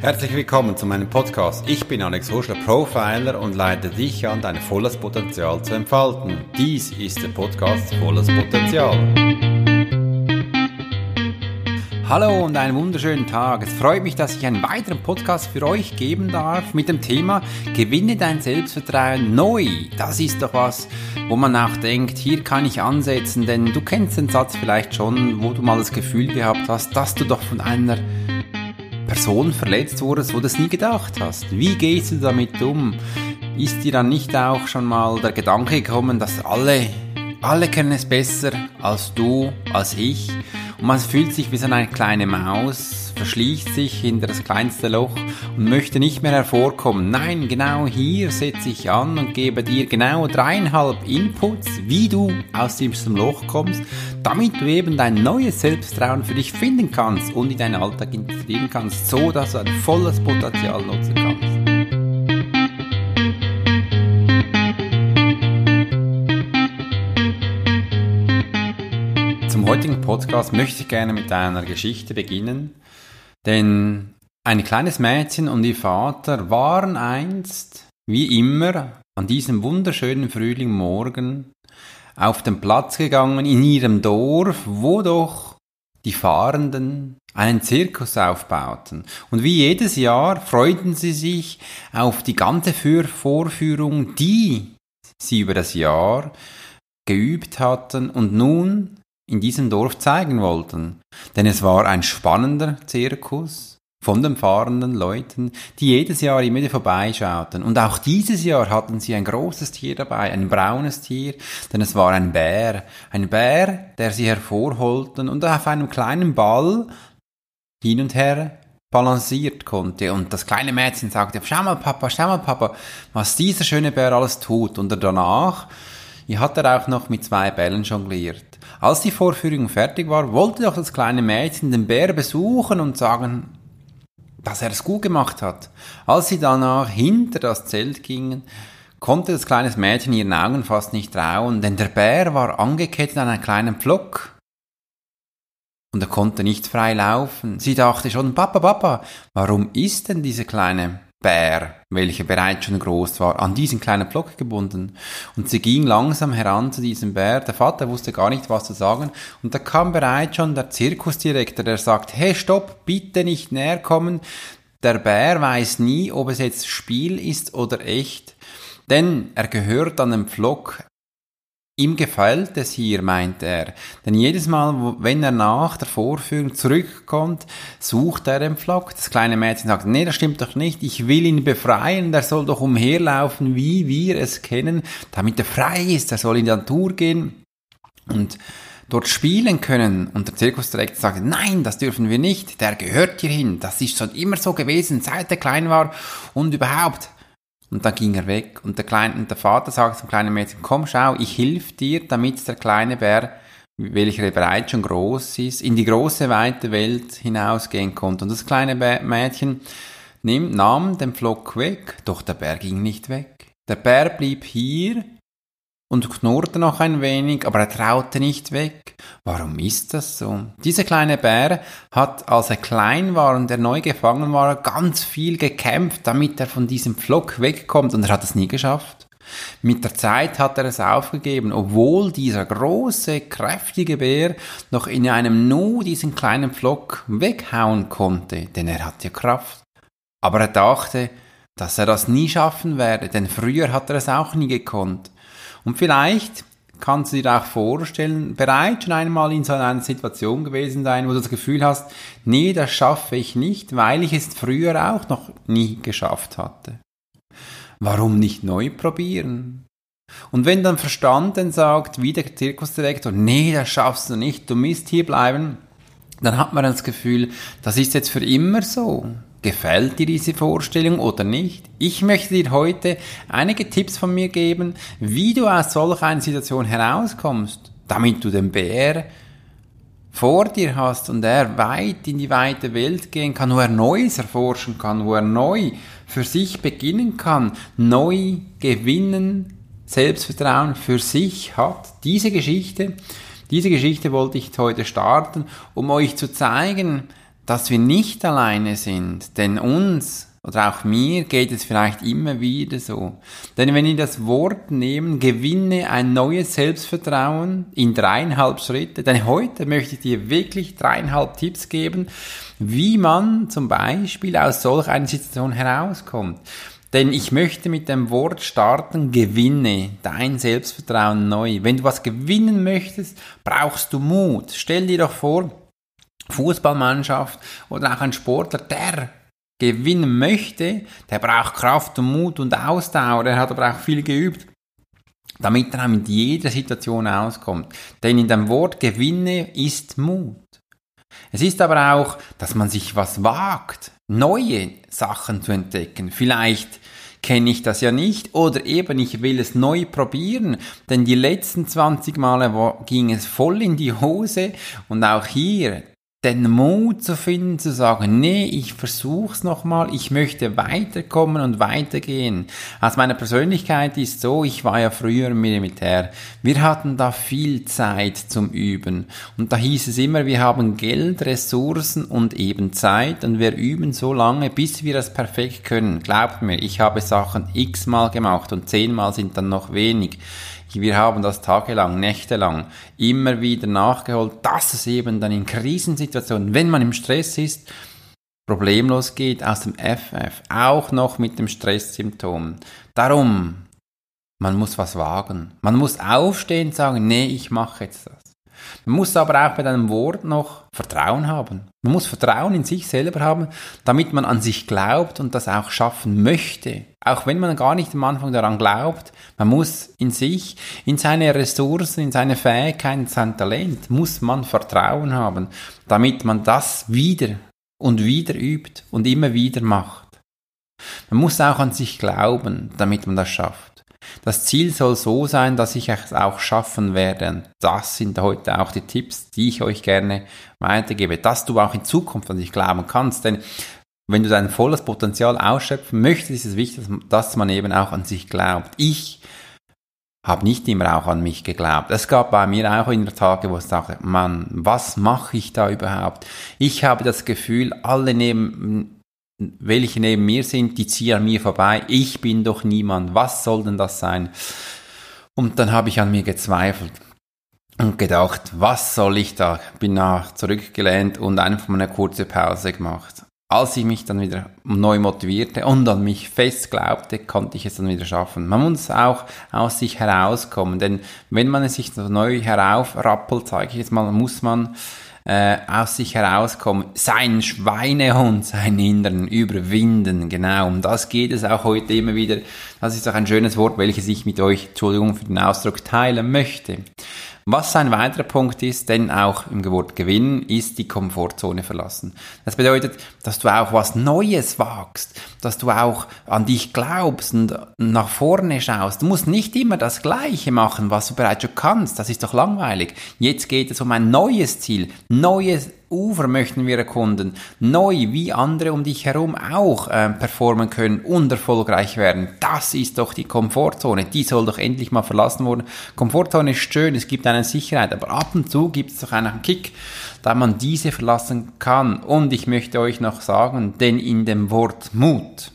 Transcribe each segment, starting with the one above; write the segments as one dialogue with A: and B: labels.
A: Herzlich willkommen zu meinem Podcast. Ich bin Alex Huschler, Profiler und leite dich an, dein volles Potenzial zu entfalten. Dies ist der Podcast Volles Potenzial. Hallo und einen wunderschönen Tag. Es freut mich, dass ich einen weiteren Podcast für euch geben darf mit dem Thema Gewinne dein Selbstvertrauen neu. Das ist doch was, wo man auch denkt, hier kann ich ansetzen, denn du kennst den Satz vielleicht schon, wo du mal das Gefühl gehabt hast, dass du doch von einer Person verletzt wurdest, wo du es nie gedacht hast. Wie gehst du damit um? Ist dir dann nicht auch schon mal der Gedanke gekommen, dass alle, alle kennen es besser als du, als ich? Und man fühlt sich wie so eine kleine Maus, verschließt sich hinter das kleinste Loch und möchte nicht mehr hervorkommen. Nein, genau hier setze ich an und gebe dir genau dreieinhalb Inputs, wie du aus diesem Loch kommst, damit du eben dein neues Selbsttrauen für dich finden kannst und in deinen Alltag integrieren kannst, so dass du ein volles Potenzial nutzen kannst. Zum heutigen Podcast möchte ich gerne mit einer Geschichte beginnen, denn ein kleines Mädchen und ihr Vater waren einst, wie immer, an diesem wunderschönen Frühlingmorgen auf den Platz gegangen in ihrem Dorf, wo doch die Fahrenden einen Zirkus aufbauten. Und wie jedes Jahr freuten sie sich auf die ganze Vorführung, die sie über das Jahr geübt hatten und nun in diesem Dorf zeigen wollten. Denn es war ein spannender Zirkus von den fahrenden Leuten, die jedes Jahr immer wieder vorbeischauten. Und auch dieses Jahr hatten sie ein großes Tier dabei, ein braunes Tier, denn es war ein Bär. Ein Bär, der sie hervorholten und auf einem kleinen Ball hin und her balanciert konnte. Und das kleine Mädchen sagte, schau mal Papa, schau mal Papa, was dieser schöne Bär alles tut. Und danach hat er auch noch mit zwei Bällen jongliert. Als die Vorführung fertig war, wollte doch das kleine Mädchen den Bär besuchen und sagen, dass er es gut gemacht hat. Als sie danach hinter das Zelt gingen, konnte das kleine Mädchen ihren Augen fast nicht trauen, denn der Bär war angekettet an einen kleinen Pflock. Und er konnte nicht frei laufen. Sie dachte schon, Papa, Papa, warum ist denn diese kleine Bär, welcher bereits schon groß war, an diesen kleinen Block gebunden. Und sie ging langsam heran zu diesem Bär. Der Vater wusste gar nicht, was zu sagen. Und da kam bereits schon der Zirkusdirektor, der sagt, hey, stopp, bitte nicht näher kommen. Der Bär weiß nie, ob es jetzt Spiel ist oder echt. Denn er gehört an den Pflock Ihm gefällt es hier, meint er, denn jedes Mal, wenn er nach der Vorführung zurückkommt, sucht er den Pflock. Das kleine Mädchen sagt, nee, das stimmt doch nicht, ich will ihn befreien, der soll doch umherlaufen, wie wir es kennen, damit er frei ist, er soll in die Natur gehen. Und dort spielen können. Und der Zirkusdirektor sagt, nein, das dürfen wir nicht, der gehört hierhin, das ist schon immer so gewesen, seit er klein war. Und überhaupt. Und dann ging er weg. Und der, kleine, und der Vater sagt zum kleinen Mädchen, komm, schau, ich hilf dir, damit der kleine Bär, welcher bereits schon groß ist, in die große, weite Welt hinausgehen konnte. Und das kleine Mädchen nahm, nahm den Flock weg, doch der Bär ging nicht weg. Der Bär blieb hier und knurrte noch ein wenig, aber er traute nicht weg. Warum ist das so? Dieser kleine Bär hat, als er klein war und er neu gefangen war, ganz viel gekämpft, damit er von diesem Pflock wegkommt und er hat es nie geschafft. Mit der Zeit hat er es aufgegeben, obwohl dieser große, kräftige Bär noch in einem Nu diesen kleinen Pflock weghauen konnte, denn er hat ja Kraft. Aber er dachte, dass er das nie schaffen werde, denn früher hat er es auch nie gekonnt. Und vielleicht kannst du dir auch vorstellen, bereits schon einmal in so einer Situation gewesen sein, wo du das Gefühl hast, nee, das schaffe ich nicht, weil ich es früher auch noch nie geschafft hatte. Warum nicht neu probieren? Und wenn dann Verstand dann sagt, wie der Zirkusdirektor, nee, das schaffst du nicht, du musst hier bleiben, dann hat man das Gefühl, das ist jetzt für immer so. Gefällt dir diese Vorstellung oder nicht? Ich möchte dir heute einige Tipps von mir geben, wie du aus solch einer Situation herauskommst, damit du den Bär vor dir hast und er weit in die weite Welt gehen kann, wo er Neues erforschen kann, wo er neu für sich beginnen kann, neu gewinnen, Selbstvertrauen für sich hat. Diese Geschichte, diese Geschichte wollte ich heute starten, um euch zu zeigen, dass wir nicht alleine sind, denn uns oder auch mir geht es vielleicht immer wieder so. Denn wenn wir das Wort nehmen, gewinne ein neues Selbstvertrauen in dreieinhalb Schritte, denn heute möchte ich dir wirklich dreieinhalb Tipps geben, wie man zum Beispiel aus solch einer Situation herauskommt. Denn ich möchte mit dem Wort starten, gewinne dein Selbstvertrauen neu. Wenn du was gewinnen möchtest, brauchst du Mut. Stell dir doch vor, Fußballmannschaft oder auch ein Sportler, der gewinnen möchte, der braucht Kraft und Mut und Ausdauer, er hat aber auch viel geübt, damit er mit jeder Situation auskommt. Denn in dem Wort gewinne ist Mut. Es ist aber auch, dass man sich was wagt, neue Sachen zu entdecken. Vielleicht kenne ich das ja nicht oder eben ich will es neu probieren, denn die letzten 20 Male ging es voll in die Hose und auch hier den Mut zu finden, zu sagen, nee, ich versuch's nochmal, ich möchte weiterkommen und weitergehen. Also meine Persönlichkeit ist so, ich war ja früher im Militär. Wir hatten da viel Zeit zum Üben. Und da hieß es immer, wir haben Geld, Ressourcen und eben Zeit und wir üben so lange, bis wir das perfekt können. Glaubt mir, ich habe Sachen x-mal gemacht und zehnmal sind dann noch wenig. Wir haben das tagelang, nächtelang immer wieder nachgeholt, dass es eben dann in Krisensituationen, wenn man im Stress ist, problemlos geht aus dem FF, auch noch mit dem Stresssymptom. Darum, man muss was wagen. Man muss aufstehen und sagen, nee, ich mache jetzt das. Man muss aber auch bei deinem Wort noch Vertrauen haben. Man muss Vertrauen in sich selber haben, damit man an sich glaubt und das auch schaffen möchte. Auch wenn man gar nicht am Anfang daran glaubt, man muss in sich, in seine Ressourcen, in seine Fähigkeiten, in sein Talent, muss man Vertrauen haben, damit man das wieder und wieder übt und immer wieder macht. Man muss auch an sich glauben, damit man das schafft. Das Ziel soll so sein, dass ich es auch schaffen werde. Das sind heute auch die Tipps, die ich euch gerne weitergebe, dass du auch in Zukunft an dich glauben kannst. Denn wenn du dein volles Potenzial ausschöpfen möchtest, ist es wichtig, dass man eben auch an sich glaubt. Ich habe nicht immer auch an mich geglaubt. Es gab bei mir auch in der Tage, wo ich dachte, Mann, was mache ich da überhaupt? Ich habe das Gefühl, alle nehmen welche neben mir sind, die ziehen an mir vorbei. Ich bin doch niemand. Was soll denn das sein? Und dann habe ich an mir gezweifelt und gedacht, was soll ich da? Bin nach zurückgelehnt und einfach mal eine kurze Pause gemacht. Als ich mich dann wieder neu motivierte und an mich fest glaubte, konnte ich es dann wieder schaffen. Man muss auch aus sich herauskommen, denn wenn man es sich neu heraufrappelt, sage ich jetzt mal, muss man äh, aus sich herauskommen, seinen Schweinehund, seinen Inneren überwinden. Genau, um das geht es auch heute immer wieder. Das ist auch ein schönes Wort, welches ich mit euch, Entschuldigung für den Ausdruck, teilen möchte. Was ein weiterer Punkt ist, denn auch im Wort gewinnen, ist die Komfortzone verlassen. Das bedeutet, dass du auch was Neues wagst, dass du auch an dich glaubst und nach vorne schaust. Du musst nicht immer das Gleiche machen, was du bereits schon kannst. Das ist doch langweilig. Jetzt geht es um ein neues Ziel, neues Ufer möchten wir erkunden, neu wie andere um dich herum auch äh, performen können und erfolgreich werden. Das ist doch die Komfortzone. Die soll doch endlich mal verlassen worden. Komfortzone ist schön, es gibt eine Sicherheit, aber ab und zu gibt es doch einen Kick, da man diese verlassen kann. Und ich möchte euch noch sagen, denn in dem Wort Mut,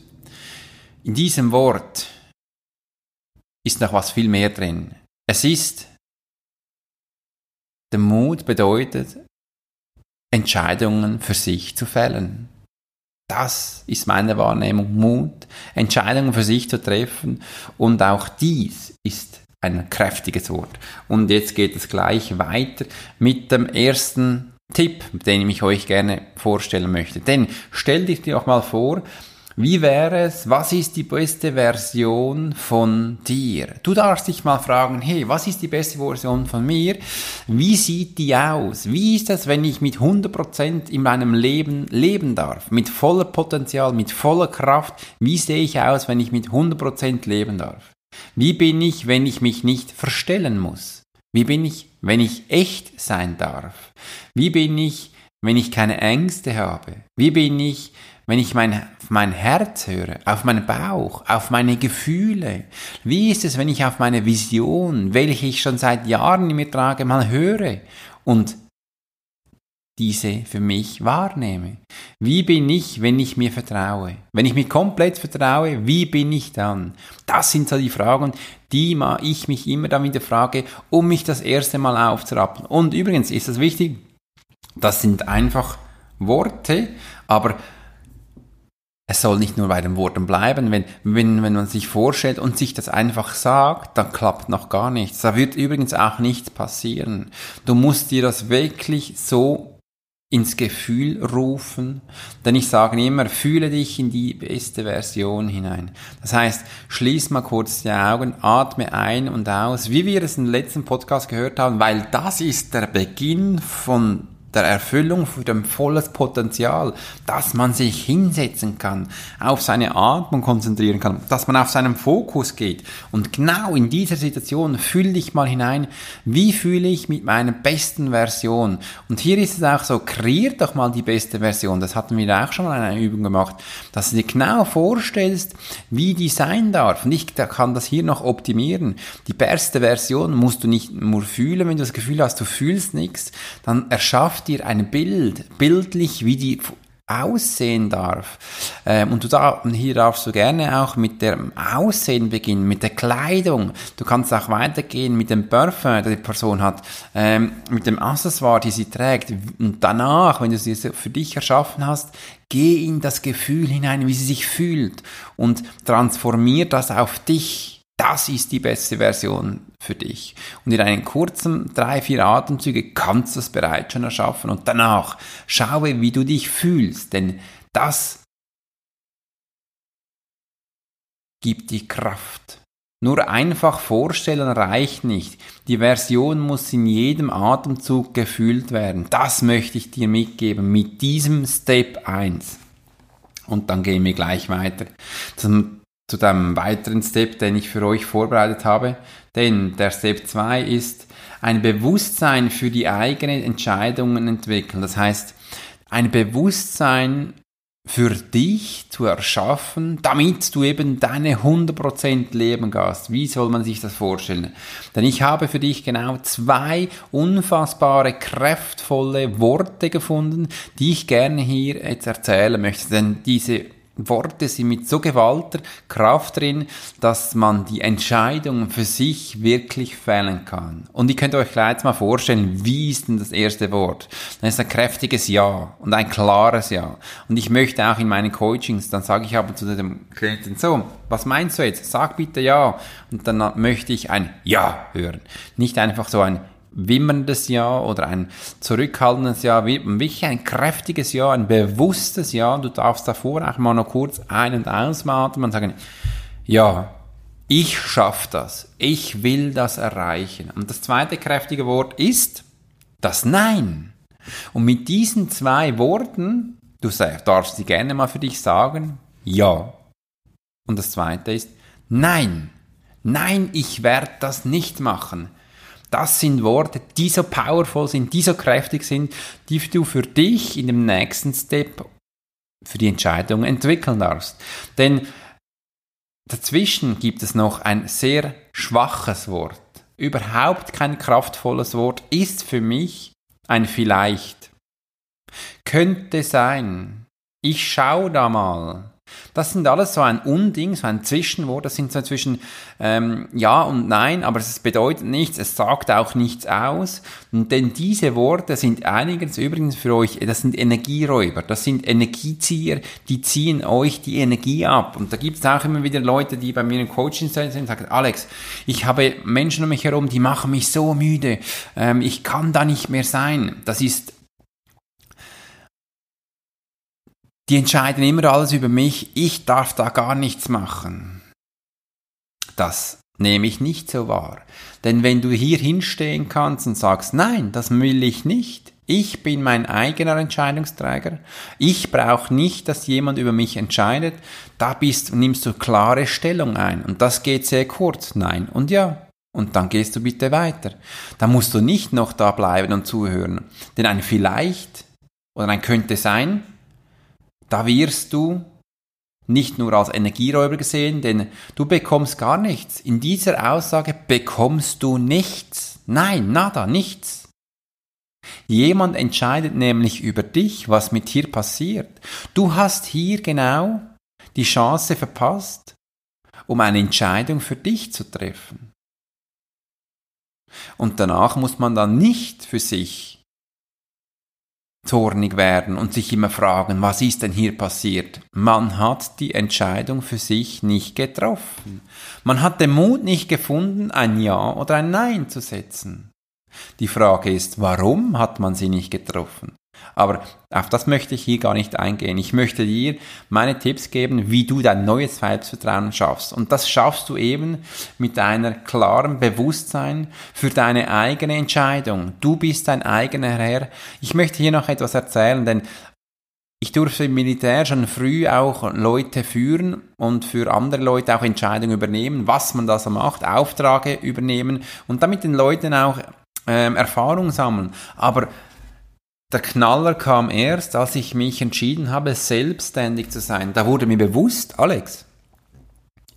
A: in diesem Wort ist noch was viel mehr drin. Es ist der Mut bedeutet, Entscheidungen für sich zu fällen. Das ist meine Wahrnehmung, Mut, Entscheidungen für sich zu treffen und auch dies ist ein kräftiges Wort. Und jetzt geht es gleich weiter mit dem ersten Tipp, den ich euch gerne vorstellen möchte. Denn stell dich dir auch mal vor, wie wäre es, was ist die beste Version von dir? Du darfst dich mal fragen, hey, was ist die beste Version von mir? Wie sieht die aus? Wie ist es, wenn ich mit 100% in meinem Leben leben darf? Mit voller Potenzial, mit voller Kraft? Wie sehe ich aus, wenn ich mit 100% leben darf? Wie bin ich, wenn ich mich nicht verstellen muss? Wie bin ich, wenn ich echt sein darf? Wie bin ich, wenn ich keine Ängste habe? Wie bin ich, wenn ich mein, mein Herz höre, auf meinen Bauch, auf meine Gefühle? Wie ist es, wenn ich auf meine Vision, welche ich schon seit Jahren in mir trage, mal höre und diese für mich wahrnehme. Wie bin ich, wenn ich mir vertraue? Wenn ich mir komplett vertraue, wie bin ich dann? Das sind so die Fragen, die ich mich immer dann wieder frage, um mich das erste Mal aufzurappen. Und übrigens ist das wichtig, das sind einfach Worte, aber es soll nicht nur bei den Worten bleiben. Wenn, wenn, wenn man sich vorstellt und sich das einfach sagt, dann klappt noch gar nichts. Da wird übrigens auch nichts passieren. Du musst dir das wirklich so ins Gefühl rufen, denn ich sage immer, fühle dich in die beste Version hinein. Das heißt, schließ mal kurz die Augen, atme ein und aus, wie wir es im letzten Podcast gehört haben, weil das ist der Beginn von der Erfüllung für dem volles Potenzial, dass man sich hinsetzen kann, auf seine Atmung konzentrieren kann, dass man auf seinen Fokus geht. Und genau in dieser Situation fühle dich mal hinein, wie fühle ich mit meiner besten Version. Und hier ist es auch so, kreiert doch mal die beste Version. Das hatten wir auch schon mal in einer Übung gemacht, dass du dir genau vorstellst, wie die sein darf. Und ich kann das hier noch optimieren. Die beste Version musst du nicht nur fühlen, wenn du das Gefühl hast, du fühlst nichts, dann erschafft dir ein Bild, bildlich, wie die aussehen darf. Ähm, und du hier darfst du gerne auch mit dem Aussehen beginnen, mit der Kleidung. Du kannst auch weitergehen mit dem Parfum, der die Person hat, ähm, mit dem Accessoire, die sie trägt. Und danach, wenn du sie für dich erschaffen hast, geh in das Gefühl hinein, wie sie sich fühlt und transformier das auf dich das ist die beste Version für dich. Und in einen kurzen drei, vier Atemzüge kannst du es bereits schon erschaffen. Und danach schaue, wie du dich fühlst, denn das gibt die Kraft. Nur einfach vorstellen reicht nicht. Die Version muss in jedem Atemzug gefühlt werden. Das möchte ich dir mitgeben mit diesem Step 1. Und dann gehen wir gleich weiter zum zu dem weiteren Step, den ich für euch vorbereitet habe. Denn der Step 2 ist ein Bewusstsein für die eigenen Entscheidungen entwickeln. Das heißt, ein Bewusstsein für dich zu erschaffen, damit du eben deine 100% Leben gehst. Wie soll man sich das vorstellen? Denn ich habe für dich genau zwei unfassbare, kraftvolle Worte gefunden, die ich gerne hier jetzt erzählen möchte. Denn diese Worte sind mit so gewalter Kraft drin, dass man die Entscheidung für sich wirklich fällen kann. Und ihr könnt euch gleich mal vorstellen, wie ist denn das erste Wort? Das ist ein kräftiges Ja und ein klares Ja. Und ich möchte auch in meinen Coachings, dann sage ich aber zu dem Klienten so, was meinst du jetzt? Sag bitte Ja. Und dann möchte ich ein Ja hören. Nicht einfach so ein wimmerndes Ja oder ein zurückhaltendes Ja, wirklich ein kräftiges Ja, ein bewusstes Ja. Du darfst davor auch mal noch kurz ein- und ausatmen und sagen, ja, ich schaffe das. Ich will das erreichen. Und das zweite kräftige Wort ist das Nein. Und mit diesen zwei Worten, du darfst sie gerne mal für dich sagen, ja. Und das zweite ist Nein. Nein, ich werde das nicht machen. Das sind Worte, die so powerful sind, die so kräftig sind, die du für dich in dem nächsten Step für die Entscheidung entwickeln darfst. Denn dazwischen gibt es noch ein sehr schwaches Wort. Überhaupt kein kraftvolles Wort ist für mich ein vielleicht. Könnte sein. Ich schau da mal. Das sind alles so ein Unding, so ein Zwischenwort. Das sind so zwischen ähm, Ja und Nein, aber es bedeutet nichts, es sagt auch nichts aus. Und denn diese Worte sind einiges übrigens für euch, das sind Energieräuber, das sind Energiezieher, die ziehen euch die Energie ab. Und da gibt es auch immer wieder Leute, die bei mir im Coaching sind und sagen, Alex, ich habe Menschen um mich herum, die machen mich so müde, ähm, ich kann da nicht mehr sein. Das ist Die entscheiden immer alles über mich, ich darf da gar nichts machen. Das nehme ich nicht so wahr. Denn wenn du hier hinstehen kannst und sagst, nein, das will ich nicht, ich bin mein eigener Entscheidungsträger, ich brauche nicht, dass jemand über mich entscheidet, da bist, nimmst du klare Stellung ein. Und das geht sehr kurz, nein und ja. Und dann gehst du bitte weiter. Da musst du nicht noch da bleiben und zuhören. Denn ein vielleicht oder ein könnte sein, da wirst du nicht nur als Energieräuber gesehen, denn du bekommst gar nichts. In dieser Aussage bekommst du nichts. Nein, nada, nichts. Jemand entscheidet nämlich über dich, was mit dir passiert. Du hast hier genau die Chance verpasst, um eine Entscheidung für dich zu treffen. Und danach muss man dann nicht für sich zornig werden und sich immer fragen, was ist denn hier passiert? Man hat die Entscheidung für sich nicht getroffen. Man hat den Mut nicht gefunden, ein Ja oder ein Nein zu setzen. Die Frage ist, warum hat man sie nicht getroffen? Aber auf das möchte ich hier gar nicht eingehen. Ich möchte dir meine Tipps geben, wie du dein neues Selbstvertrauen schaffst. Und das schaffst du eben mit einer klaren Bewusstsein für deine eigene Entscheidung. Du bist dein eigener Herr. Ich möchte hier noch etwas erzählen, denn ich durfte im Militär schon früh auch Leute führen und für andere Leute auch Entscheidungen übernehmen, was man da so macht, Aufträge übernehmen und damit den Leuten auch ähm, Erfahrung sammeln. Aber der Knaller kam erst, als ich mich entschieden habe, selbstständig zu sein. Da wurde mir bewusst, Alex,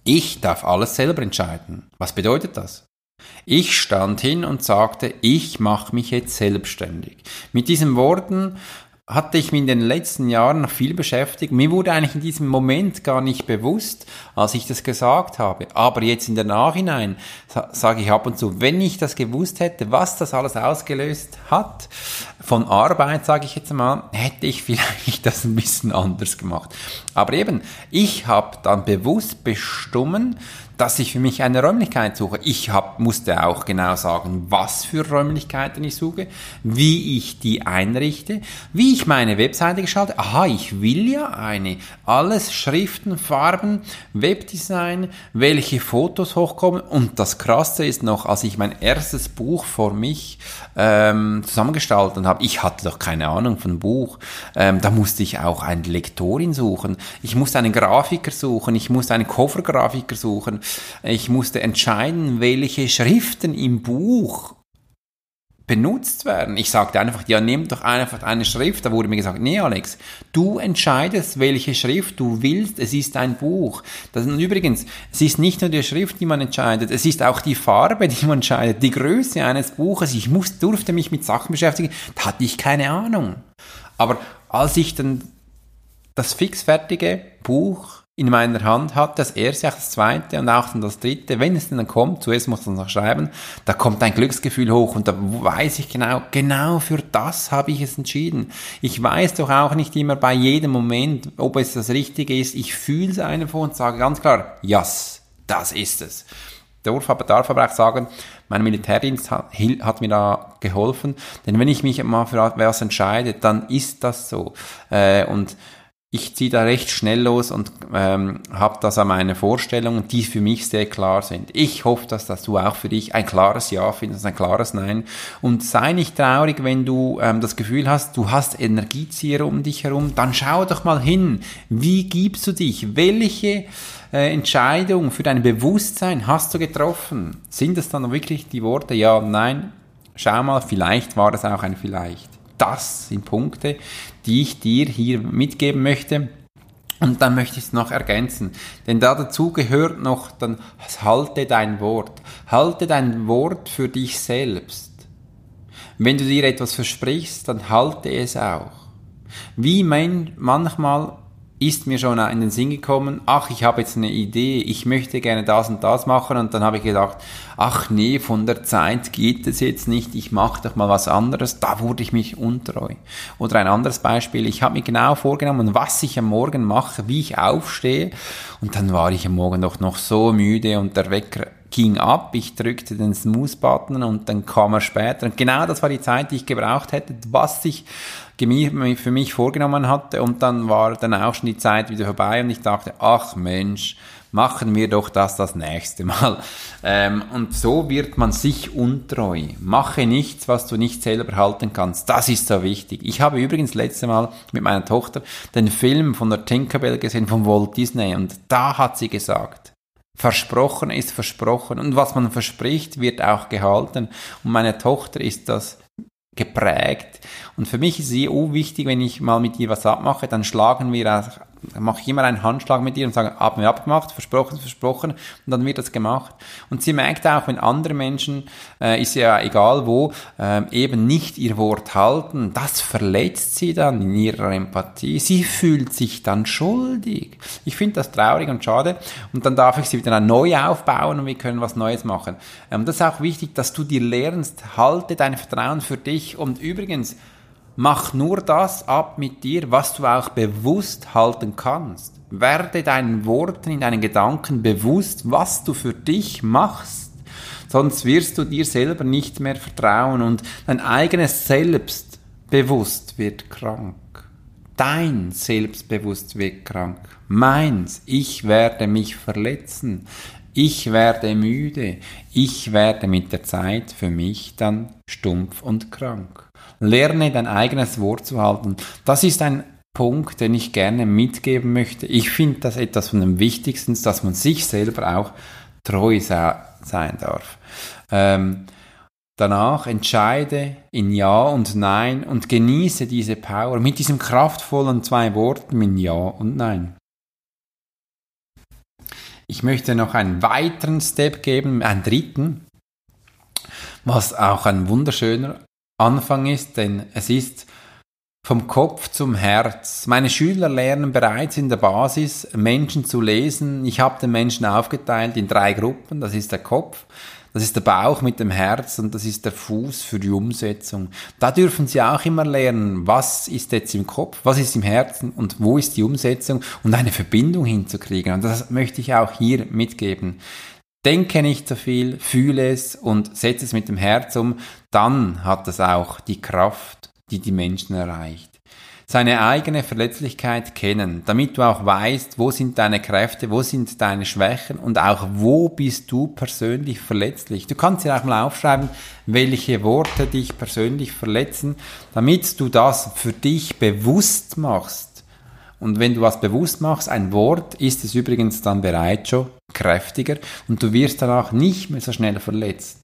A: ich darf alles selber entscheiden. Was bedeutet das? Ich stand hin und sagte, ich mache mich jetzt selbstständig. Mit diesen Worten hatte ich mich in den letzten Jahren noch viel beschäftigt. Mir wurde eigentlich in diesem Moment gar nicht bewusst, als ich das gesagt habe. Aber jetzt in der Nachhinein sage ich ab und zu, wenn ich das gewusst hätte, was das alles ausgelöst hat, von Arbeit, sage ich jetzt mal, hätte ich vielleicht das ein bisschen anders gemacht. Aber eben, ich habe dann bewusst bestimmt, dass ich für mich eine Räumlichkeit suche. Ich hab, musste auch genau sagen, was für Räumlichkeiten ich suche, wie ich die einrichte, wie ich meine Webseite gestalte. Aha, ich will ja eine. Alles Schriften, Farben, Webdesign, welche Fotos hochkommen. Und das Krasse ist noch, als ich mein erstes Buch vor mich ähm, zusammengestaltet habe, ich hatte doch keine Ahnung von Buch, ähm, da musste ich auch eine Lektorin suchen. Ich musste einen Grafiker suchen, ich musste einen Covergrafiker suchen. Ich musste entscheiden, welche Schriften im Buch benutzt werden. Ich sagte einfach, ja, nimm doch einfach eine Schrift. Da wurde mir gesagt, nee, Alex, du entscheidest, welche Schrift du willst. Es ist ein Buch. Das, und übrigens, es ist nicht nur die Schrift, die man entscheidet, es ist auch die Farbe, die man entscheidet, die Größe eines Buches. Ich muss, durfte mich mit Sachen beschäftigen, da hatte ich keine Ahnung. Aber als ich dann das fixfertige Buch in meiner Hand hat, das erste, auch das zweite und auch dann das dritte, wenn es dann kommt, zuerst muss man noch schreiben, da kommt ein Glücksgefühl hoch und da weiß ich genau, genau für das habe ich es entschieden. Ich weiß doch auch nicht immer bei jedem Moment, ob es das Richtige ist. Ich fühle es einfach und sage ganz klar, yes, das ist es. Darf darf aber auch sagen, mein Militärdienst hat, hat, mir da geholfen, denn wenn ich mich mal für etwas entscheide, dann ist das so. Äh, und ich ziehe da recht schnell los und ähm, habe da so meine Vorstellungen, die für mich sehr klar sind. Ich hoffe, dass, dass du auch für dich ein klares Ja findest, ein klares Nein. Und sei nicht traurig, wenn du ähm, das Gefühl hast, du hast Energiezieher um dich herum. Dann schau doch mal hin, wie gibst du dich? Welche äh, Entscheidung für dein Bewusstsein hast du getroffen? Sind es dann wirklich die Worte Ja, Nein? Schau mal, vielleicht war es auch ein Vielleicht das sind Punkte, die ich dir hier mitgeben möchte. Und dann möchte ich es noch ergänzen, denn da dazu gehört noch, dann halte dein Wort, halte dein Wort für dich selbst. Wenn du dir etwas versprichst, dann halte es auch. Wie mein, manchmal ist mir schon in den Sinn gekommen, ach, ich habe jetzt eine Idee, ich möchte gerne das und das machen und dann habe ich gedacht, ach nee, von der Zeit geht es jetzt nicht, ich mache doch mal was anderes, da wurde ich mich untreu. Oder ein anderes Beispiel, ich habe mir genau vorgenommen, was ich am Morgen mache, wie ich aufstehe und dann war ich am Morgen doch noch so müde und der Wecker ging ab, ich drückte den Snooze-Button und dann kam er später. Und genau das war die Zeit, die ich gebraucht hätte, was ich für mich vorgenommen hatte. Und dann war dann auch schon die Zeit wieder vorbei und ich dachte, ach Mensch, machen wir doch das das nächste Mal. Ähm, und so wird man sich untreu. Mache nichts, was du nicht selber halten kannst. Das ist so wichtig. Ich habe übrigens letzte Mal mit meiner Tochter den Film von der Tinkerbell gesehen, von Walt Disney. Und da hat sie gesagt, Versprochen ist versprochen und was man verspricht, wird auch gehalten. Und meine Tochter ist das geprägt. Und für mich ist es eh wichtig, wenn ich mal mit ihr was abmache, dann schlagen wir mache ich immer einen Handschlag mit ihr und sage, haben wir abgemacht, versprochen, versprochen, und dann wird das gemacht. Und sie merkt auch, wenn andere Menschen, äh, ist ja egal wo, äh, eben nicht ihr Wort halten, das verletzt sie dann in ihrer Empathie. Sie fühlt sich dann schuldig. Ich finde das traurig und schade. Und dann darf ich sie wieder neu aufbauen und wir können was Neues machen. Ähm, das ist auch wichtig, dass du dir lernst, halte dein Vertrauen für dich und übrigens, Mach nur das ab mit dir, was du auch bewusst halten kannst. Werde deinen Worten, in deinen Gedanken bewusst, was du für dich machst. Sonst wirst du dir selber nicht mehr vertrauen und dein eigenes Selbstbewusst wird krank. Dein Selbstbewusst wird krank. Meins, ich werde mich verletzen. Ich werde müde. Ich werde mit der Zeit für mich dann stumpf und krank. Lerne dein eigenes Wort zu halten. Das ist ein Punkt, den ich gerne mitgeben möchte. Ich finde das etwas von dem Wichtigsten, dass man sich selber auch treu sein darf. Ähm, danach entscheide in Ja und Nein und genieße diese Power mit diesem kraftvollen zwei Worten in Ja und Nein. Ich möchte noch einen weiteren Step geben, einen dritten, was auch ein wunderschöner Anfang ist, denn es ist vom Kopf zum Herz. Meine Schüler lernen bereits in der Basis, Menschen zu lesen. Ich habe den Menschen aufgeteilt in drei Gruppen. Das ist der Kopf, das ist der Bauch mit dem Herz und das ist der Fuß für die Umsetzung. Da dürfen Sie auch immer lernen, was ist jetzt im Kopf, was ist im Herzen und wo ist die Umsetzung und eine Verbindung hinzukriegen. Und das möchte ich auch hier mitgeben. Denke nicht so viel, fühle es und setze es mit dem Herz um, dann hat es auch die Kraft, die die Menschen erreicht. Seine eigene Verletzlichkeit kennen, damit du auch weißt, wo sind deine Kräfte, wo sind deine Schwächen und auch wo bist du persönlich verletzlich. Du kannst dir auch mal aufschreiben, welche Worte dich persönlich verletzen, damit du das für dich bewusst machst und wenn du was bewusst machst, ein Wort, ist es übrigens dann bereits schon kräftiger und du wirst danach nicht mehr so schnell verletzt.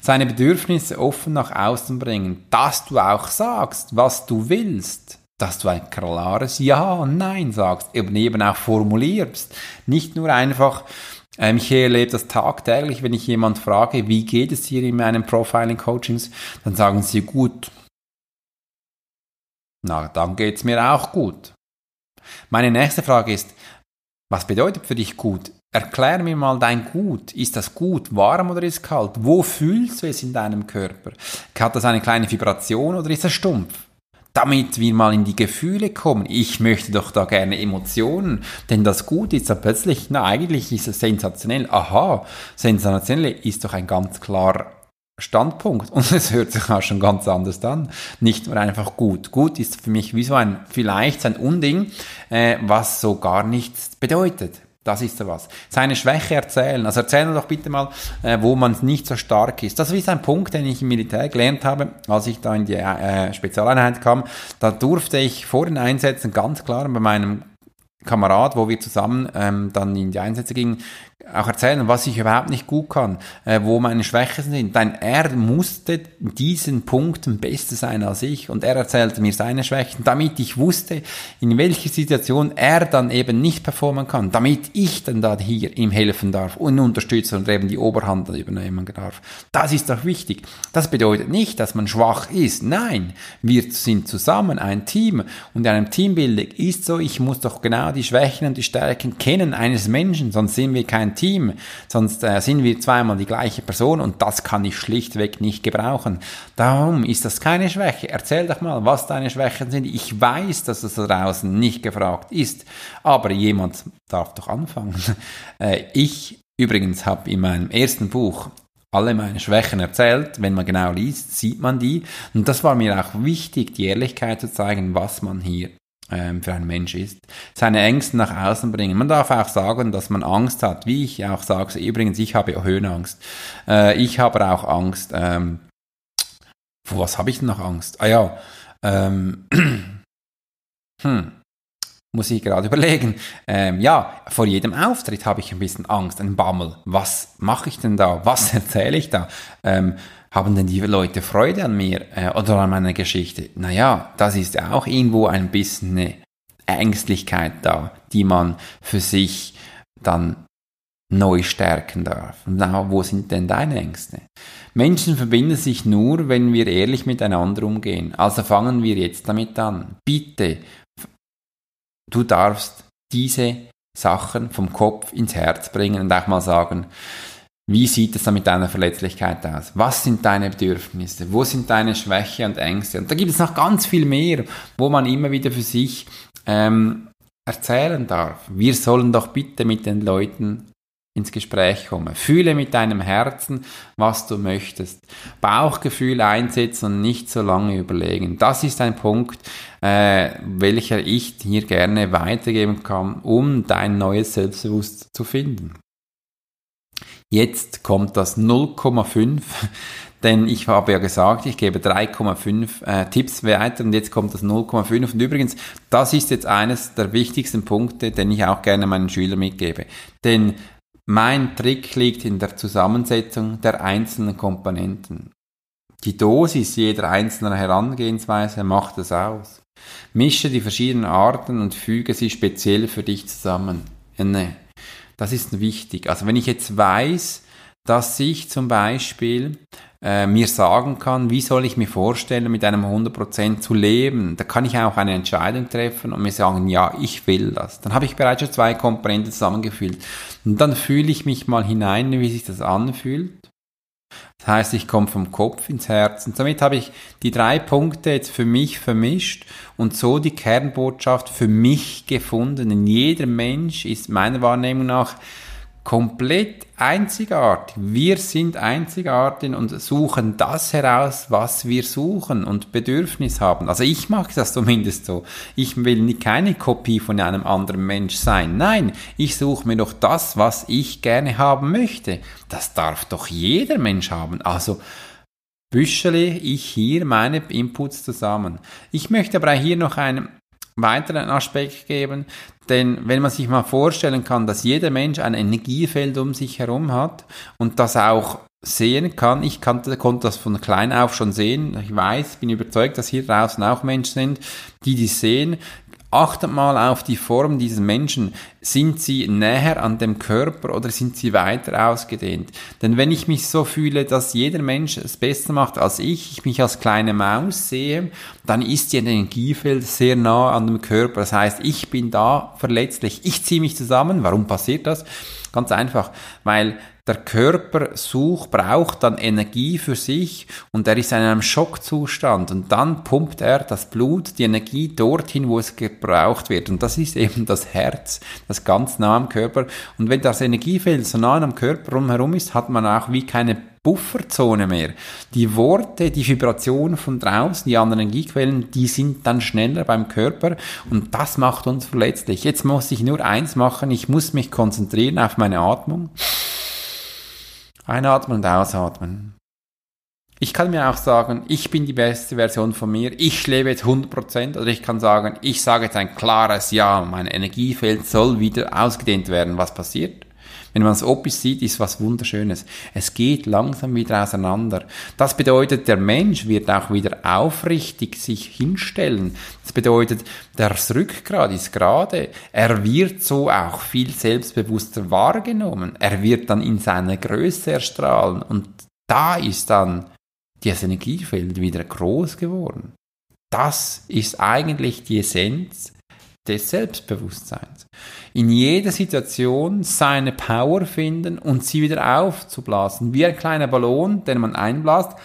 A: Seine Bedürfnisse offen nach außen bringen, dass du auch sagst, was du willst, dass du ein klares Ja und Nein sagst, eben eben auch formulierst, nicht nur einfach, ähm, ich erlebe das tagtäglich, wenn ich jemand frage, wie geht es dir in meinen Profiling-Coachings, dann sagen sie gut. Na, dann geht's mir auch gut. Meine nächste Frage ist, was bedeutet für dich gut? Erklär mir mal dein Gut. Ist das gut warm oder ist es kalt? Wo fühlst du es in deinem Körper? Hat das eine kleine Vibration oder ist es stumpf? Damit wir mal in die Gefühle kommen. Ich möchte doch da gerne Emotionen, denn das Gut ist dann plötzlich, na eigentlich ist es sensationell. Aha, sensationell ist doch ein ganz klar Standpunkt und es hört sich auch schon ganz anders an. Nicht nur einfach gut. Gut ist für mich wie so ein, vielleicht ein Unding, äh, was so gar nichts bedeutet. Das ist so was. Seine Schwäche erzählen. Also erzählen doch bitte mal, äh, wo man nicht so stark ist. Das ist ein Punkt, den ich im Militär gelernt habe, als ich da in die äh, Spezialeinheit kam. Da durfte ich vor den Einsätzen ganz klar bei meinem Kamerad, wo wir zusammen ähm, dann in die Einsätze gingen, auch erzählen, was ich überhaupt nicht gut kann, äh, wo meine Schwächen sind. Denn er musste diesen Punkten besser sein als ich und er erzählte mir seine Schwächen, damit ich wusste, in welcher Situation er dann eben nicht performen kann, damit ich dann da hier ihm helfen darf und unterstützen und eben die Oberhand übernehmen darf. Das ist doch wichtig. Das bedeutet nicht, dass man schwach ist. Nein, wir sind zusammen ein Team und in einem Teambuilding ist so, ich muss doch genau die Schwächen und die Stärken kennen eines Menschen, sonst sind wir kein Team, sonst äh, sind wir zweimal die gleiche Person und das kann ich schlichtweg nicht gebrauchen. Darum ist das keine Schwäche. Erzähl doch mal, was deine Schwächen sind. Ich weiß, dass es da draußen nicht gefragt ist, aber jemand darf doch anfangen. Äh, ich übrigens habe in meinem ersten Buch alle meine Schwächen erzählt. Wenn man genau liest, sieht man die. Und das war mir auch wichtig, die Ehrlichkeit zu zeigen, was man hier für ein Mensch ist, seine Ängste nach außen bringen. Man darf auch sagen, dass man Angst hat, wie ich auch sage, übrigens, ich habe Höhenangst. Äh, ich habe auch Angst, ähm, vor was habe ich denn noch Angst? Ah ja, ähm, hm, muss ich gerade überlegen. Ähm, ja, vor jedem Auftritt habe ich ein bisschen Angst, ein Bammel. Was mache ich denn da? Was erzähle ich da? Ähm, haben denn die Leute Freude an mir äh, oder an meiner Geschichte? Naja, das ist ja auch irgendwo ein bisschen eine Ängstlichkeit da, die man für sich dann neu stärken darf. Na, wo sind denn deine Ängste? Menschen verbinden sich nur, wenn wir ehrlich miteinander umgehen. Also fangen wir jetzt damit an. Bitte, du darfst diese Sachen vom Kopf ins Herz bringen und auch mal sagen, wie sieht es dann mit deiner Verletzlichkeit aus? Was sind deine Bedürfnisse? Wo sind deine Schwäche und Ängste? Und da gibt es noch ganz viel mehr, wo man immer wieder für sich ähm, erzählen darf. Wir sollen doch bitte mit den Leuten ins Gespräch kommen. Fühle mit deinem Herzen, was du möchtest. Bauchgefühl einsetzen und nicht so lange überlegen. Das ist ein Punkt, äh, welcher ich hier gerne weitergeben kann, um dein neues Selbstbewusstsein zu finden. Jetzt kommt das 0,5, denn ich habe ja gesagt, ich gebe 3,5 äh, Tipps weiter und jetzt kommt das 0,5. Und übrigens, das ist jetzt eines der wichtigsten Punkte, den ich auch gerne meinen Schülern mitgebe. Denn mein Trick liegt in der Zusammensetzung der einzelnen Komponenten. Die Dosis jeder einzelnen Herangehensweise macht es aus. Mische die verschiedenen Arten und füge sie speziell für dich zusammen. Nee, das ist wichtig. Also wenn ich jetzt weiß, dass ich zum Beispiel äh, mir sagen kann, wie soll ich mir vorstellen, mit einem 100% zu leben. Da kann ich auch eine Entscheidung treffen und mir sagen, ja, ich will das. Dann habe ich bereits schon zwei Komponenten zusammengefühlt. Und dann fühle ich mich mal hinein, wie sich das anfühlt. Das heißt, ich komme vom Kopf ins Herz. Und somit habe ich die drei Punkte jetzt für mich vermischt und so die Kernbotschaft für mich gefunden. Denn jeder Mensch ist meiner Wahrnehmung nach komplett einzigartig. Wir sind einzigartig und suchen das heraus, was wir suchen und Bedürfnis haben. Also ich mag das zumindest so. Ich will keine Kopie von einem anderen Mensch sein. Nein, ich suche mir doch das, was ich gerne haben möchte. Das darf doch jeder Mensch haben. Also büschele ich hier meine Inputs zusammen. Ich möchte aber hier noch einen weiteren Aspekt geben, denn wenn man sich mal vorstellen kann, dass jeder Mensch ein Energiefeld um sich herum hat und das auch sehen kann, ich kannte, konnte das von klein auf schon sehen, ich weiß, bin überzeugt, dass hier draußen auch Menschen sind, die dies sehen, Achtet mal auf die Form dieses Menschen. Sind sie näher an dem Körper oder sind sie weiter ausgedehnt? Denn wenn ich mich so fühle, dass jeder Mensch es besser macht als ich, ich mich als kleine Maus sehe, dann ist die Energiefeld sehr nah an dem Körper. Das heißt, ich bin da verletzlich. Ich ziehe mich zusammen. Warum passiert das? Ganz einfach, weil der Körper sucht, braucht dann Energie für sich und er ist in einem Schockzustand und dann pumpt er das Blut, die Energie dorthin, wo es gebraucht wird. Und das ist eben das Herz, das ganz nah am Körper. Und wenn das Energiefeld so nah am Körper rumherum ist, hat man auch wie keine Bufferzone mehr. Die Worte, die Vibrationen von draußen, die anderen Energiequellen, die sind dann schneller beim Körper und das macht uns verletzlich. Jetzt muss ich nur eins machen, ich muss mich konzentrieren auf meine Atmung. Einatmen und ausatmen. Ich kann mir auch sagen, ich bin die beste Version von mir, ich lebe jetzt 100% oder ich kann sagen, ich sage jetzt ein klares Ja, mein Energiefeld soll wieder ausgedehnt werden. Was passiert? Wenn man es optisch sieht, ist was Wunderschönes. Es geht langsam wieder auseinander. Das bedeutet, der Mensch wird auch wieder aufrichtig sich hinstellen. Das bedeutet, das Rückgrat ist gerade. Er wird so auch viel selbstbewusster wahrgenommen. Er wird dann in seiner Größe erstrahlen. Und da ist dann das Energiefeld wieder groß geworden. Das ist eigentlich die Essenz des Selbstbewusstseins. In jeder Situation seine Power finden und sie wieder aufzublasen. Wie ein kleiner Ballon, den man einblasst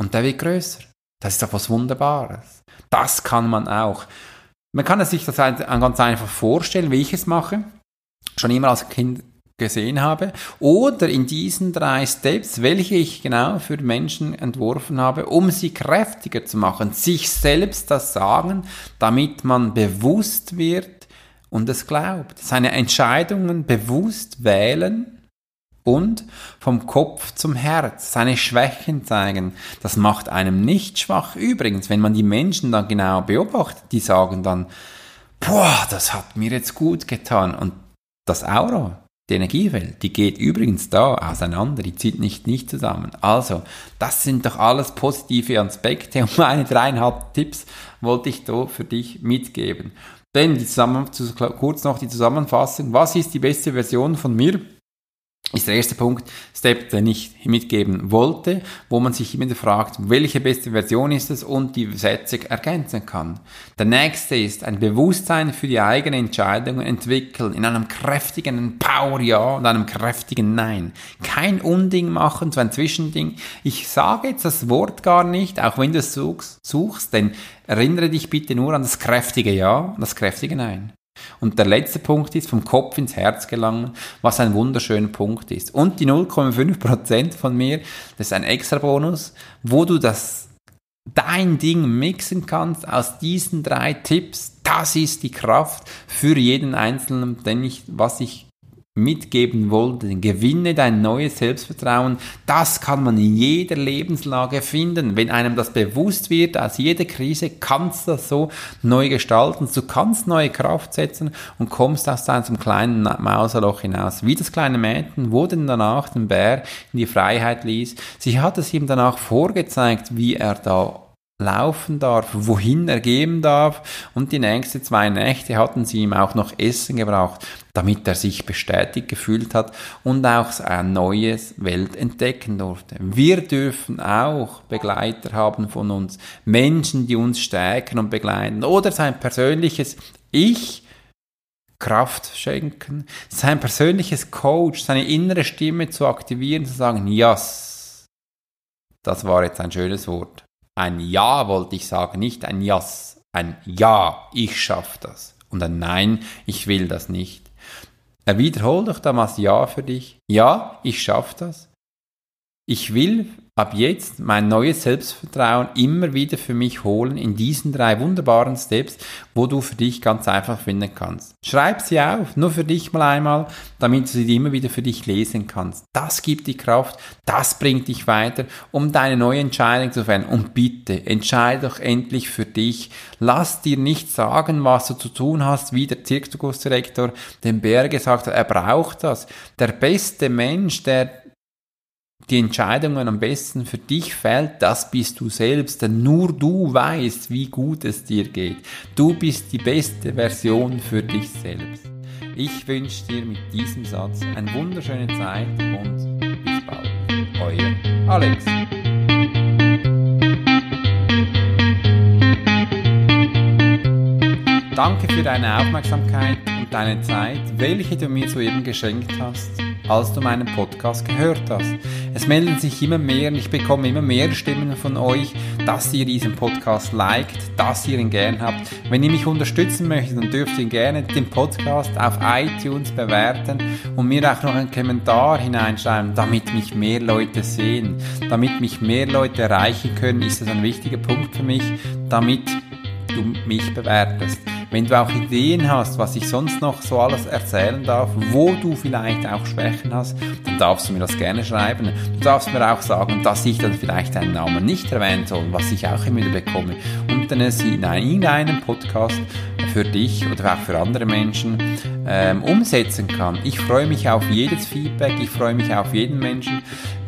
A: und der wird größer. Das ist doch was Wunderbares. Das kann man auch. Man kann sich das ganz einfach vorstellen, wie ich es mache. Schon immer als Kind gesehen habe, oder in diesen drei Steps, welche ich genau für Menschen entworfen habe, um sie kräftiger zu machen, sich selbst das sagen, damit man bewusst wird und es glaubt. Seine Entscheidungen bewusst wählen und vom Kopf zum Herz seine Schwächen zeigen. Das macht einem nicht schwach. Übrigens, wenn man die Menschen dann genau beobachtet, die sagen dann, boah, das hat mir jetzt gut getan und das Aura Die Energiewelt, die geht übrigens da auseinander, die zieht nicht, nicht zusammen. Also, das sind doch alles positive Aspekte und meine dreieinhalb Tipps wollte ich da für dich mitgeben. Denn die kurz noch die Zusammenfassung. Was ist die beste Version von mir? Ist der erste Punkt, Step, den ich mitgeben wollte, wo man sich immer fragt, welche beste Version ist es und die Sätze ergänzen kann. Der nächste ist ein Bewusstsein für die eigenen Entscheidungen entwickeln in einem kräftigen Power Ja und einem kräftigen Nein. Kein Unding machen, so ein Zwischending. Ich sage jetzt das Wort gar nicht, auch wenn du es suchst, suchst denn erinnere dich bitte nur an das kräftige Ja und das kräftige Nein. Und der letzte Punkt ist vom Kopf ins Herz gelangen, was ein wunderschöner Punkt ist. Und die 0,5% von mir, das ist ein extra Bonus, wo du das dein Ding mixen kannst aus diesen drei Tipps. Das ist die Kraft für jeden Einzelnen, denn ich, was ich mitgeben wollte. Gewinne dein neues Selbstvertrauen. Das kann man in jeder Lebenslage finden. Wenn einem das bewusst wird, aus jeder Krise kannst du das so neu gestalten. Du kannst neue Kraft setzen und kommst aus deinem kleinen Mauserloch hinaus. Wie das kleine Mädchen, wo denn danach den Bär in die Freiheit ließ. Sie hat es ihm danach vorgezeigt, wie er da laufen darf, wohin er gehen darf. Und die nächsten zwei Nächte hatten sie ihm auch noch Essen gebraucht, damit er sich bestätigt gefühlt hat und auch ein neues Welt entdecken durfte. Wir dürfen auch Begleiter haben von uns, Menschen, die uns stärken und begleiten oder sein persönliches Ich, Kraft schenken, sein persönliches Coach, seine innere Stimme zu aktivieren, zu sagen, yes, das war jetzt ein schönes Wort. Ein Ja wollte ich sagen, nicht ein Yes. Ein Ja, ich schaffe das. Und ein Nein, ich will das nicht. Er wiederholt doch damals Ja für dich. Ja, ich schaffe das. Ich will ab jetzt mein neues Selbstvertrauen immer wieder für mich holen in diesen drei wunderbaren Steps, wo du für dich ganz einfach finden kannst. Schreib sie auf, nur für dich mal einmal, damit du sie immer wieder für dich lesen kannst. Das gibt die Kraft, das bringt dich weiter, um deine neue Entscheidung zu fällen. Und bitte, entscheide doch endlich für dich. Lass dir nicht sagen, was du zu tun hast, wie der Zirkusdirektor dem Bär gesagt hat, er braucht das. Der beste Mensch, der die Entscheidungen am besten für dich fällt, das bist du selbst, denn nur du weißt, wie gut es dir geht. Du bist die beste Version für dich selbst. Ich wünsche dir mit diesem Satz eine wunderschöne Zeit und bis bald. Euer Alex. Danke für deine Aufmerksamkeit und deine Zeit, welche du mir soeben geschenkt hast, als du meinen Podcast gehört hast. Es melden sich immer mehr und ich bekomme immer mehr Stimmen von euch, dass ihr diesen Podcast liked, dass ihr ihn gern habt. Wenn ihr mich unterstützen möchtet, dann dürft ihr gerne den Podcast auf iTunes bewerten und mir auch noch einen Kommentar hineinschreiben, damit mich mehr Leute sehen. Damit mich mehr Leute erreichen können, ist das ein wichtiger Punkt für mich, damit du mich bewertest. Wenn du auch Ideen hast, was ich sonst noch so alles erzählen darf, wo du vielleicht auch Schwächen hast, dann darfst du mir das gerne schreiben. Du darfst mir auch sagen, dass ich dann vielleicht deinen Namen nicht erwähnen soll, was ich auch immer wieder bekomme. Und dann es in einem Podcast für dich oder auch für andere Menschen ähm, umsetzen kann. Ich freue mich auf jedes Feedback, ich freue mich auf jeden Menschen.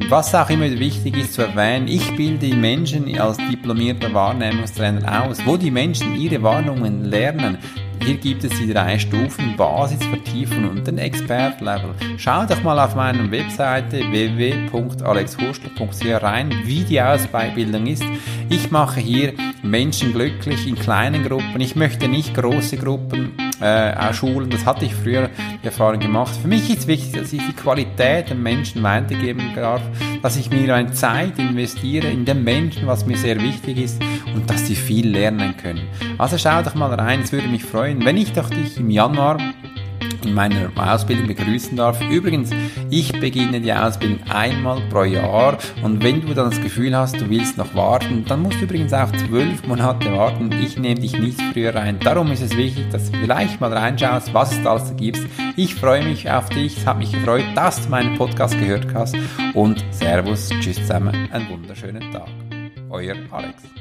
A: Was auch immer wichtig ist zu erwähnen, ich bilde die Menschen als diplomierter Wahrnehmungstrainer aus, wo die Menschen ihre Warnungen lernen. Hier gibt es die drei Stufen, Basis, Vertiefung und den Expert-Level. Schau doch mal auf meiner Webseite www.alexhurstler.ch rein, wie die Ausbildung ist. Ich mache hier Menschen glücklich in kleinen Gruppen. Ich möchte nicht große Gruppen äh, schulen. Das hatte ich früher die Erfahrung gemacht. Für mich ist wichtig, dass ich die Qualität den Menschen weitergeben darf, dass ich mir eine Zeit investiere in den Menschen, was mir sehr wichtig ist und dass sie viel lernen können. Also schau doch mal rein, es würde mich freuen, wenn ich doch dich im Januar in meiner Ausbildung begrüßen darf. Übrigens, ich beginne die Ausbildung einmal pro Jahr und wenn du dann das Gefühl hast, du willst noch warten, dann musst du übrigens auch zwölf Monate warten. Ich nehme dich nicht früher rein. Darum ist es wichtig, dass du vielleicht mal reinschaust, was es da alles gibt. Ich freue mich auf dich. Es hat mich gefreut, dass du meinen Podcast gehört hast und Servus, tschüss zusammen, einen wunderschönen Tag. Euer Alex.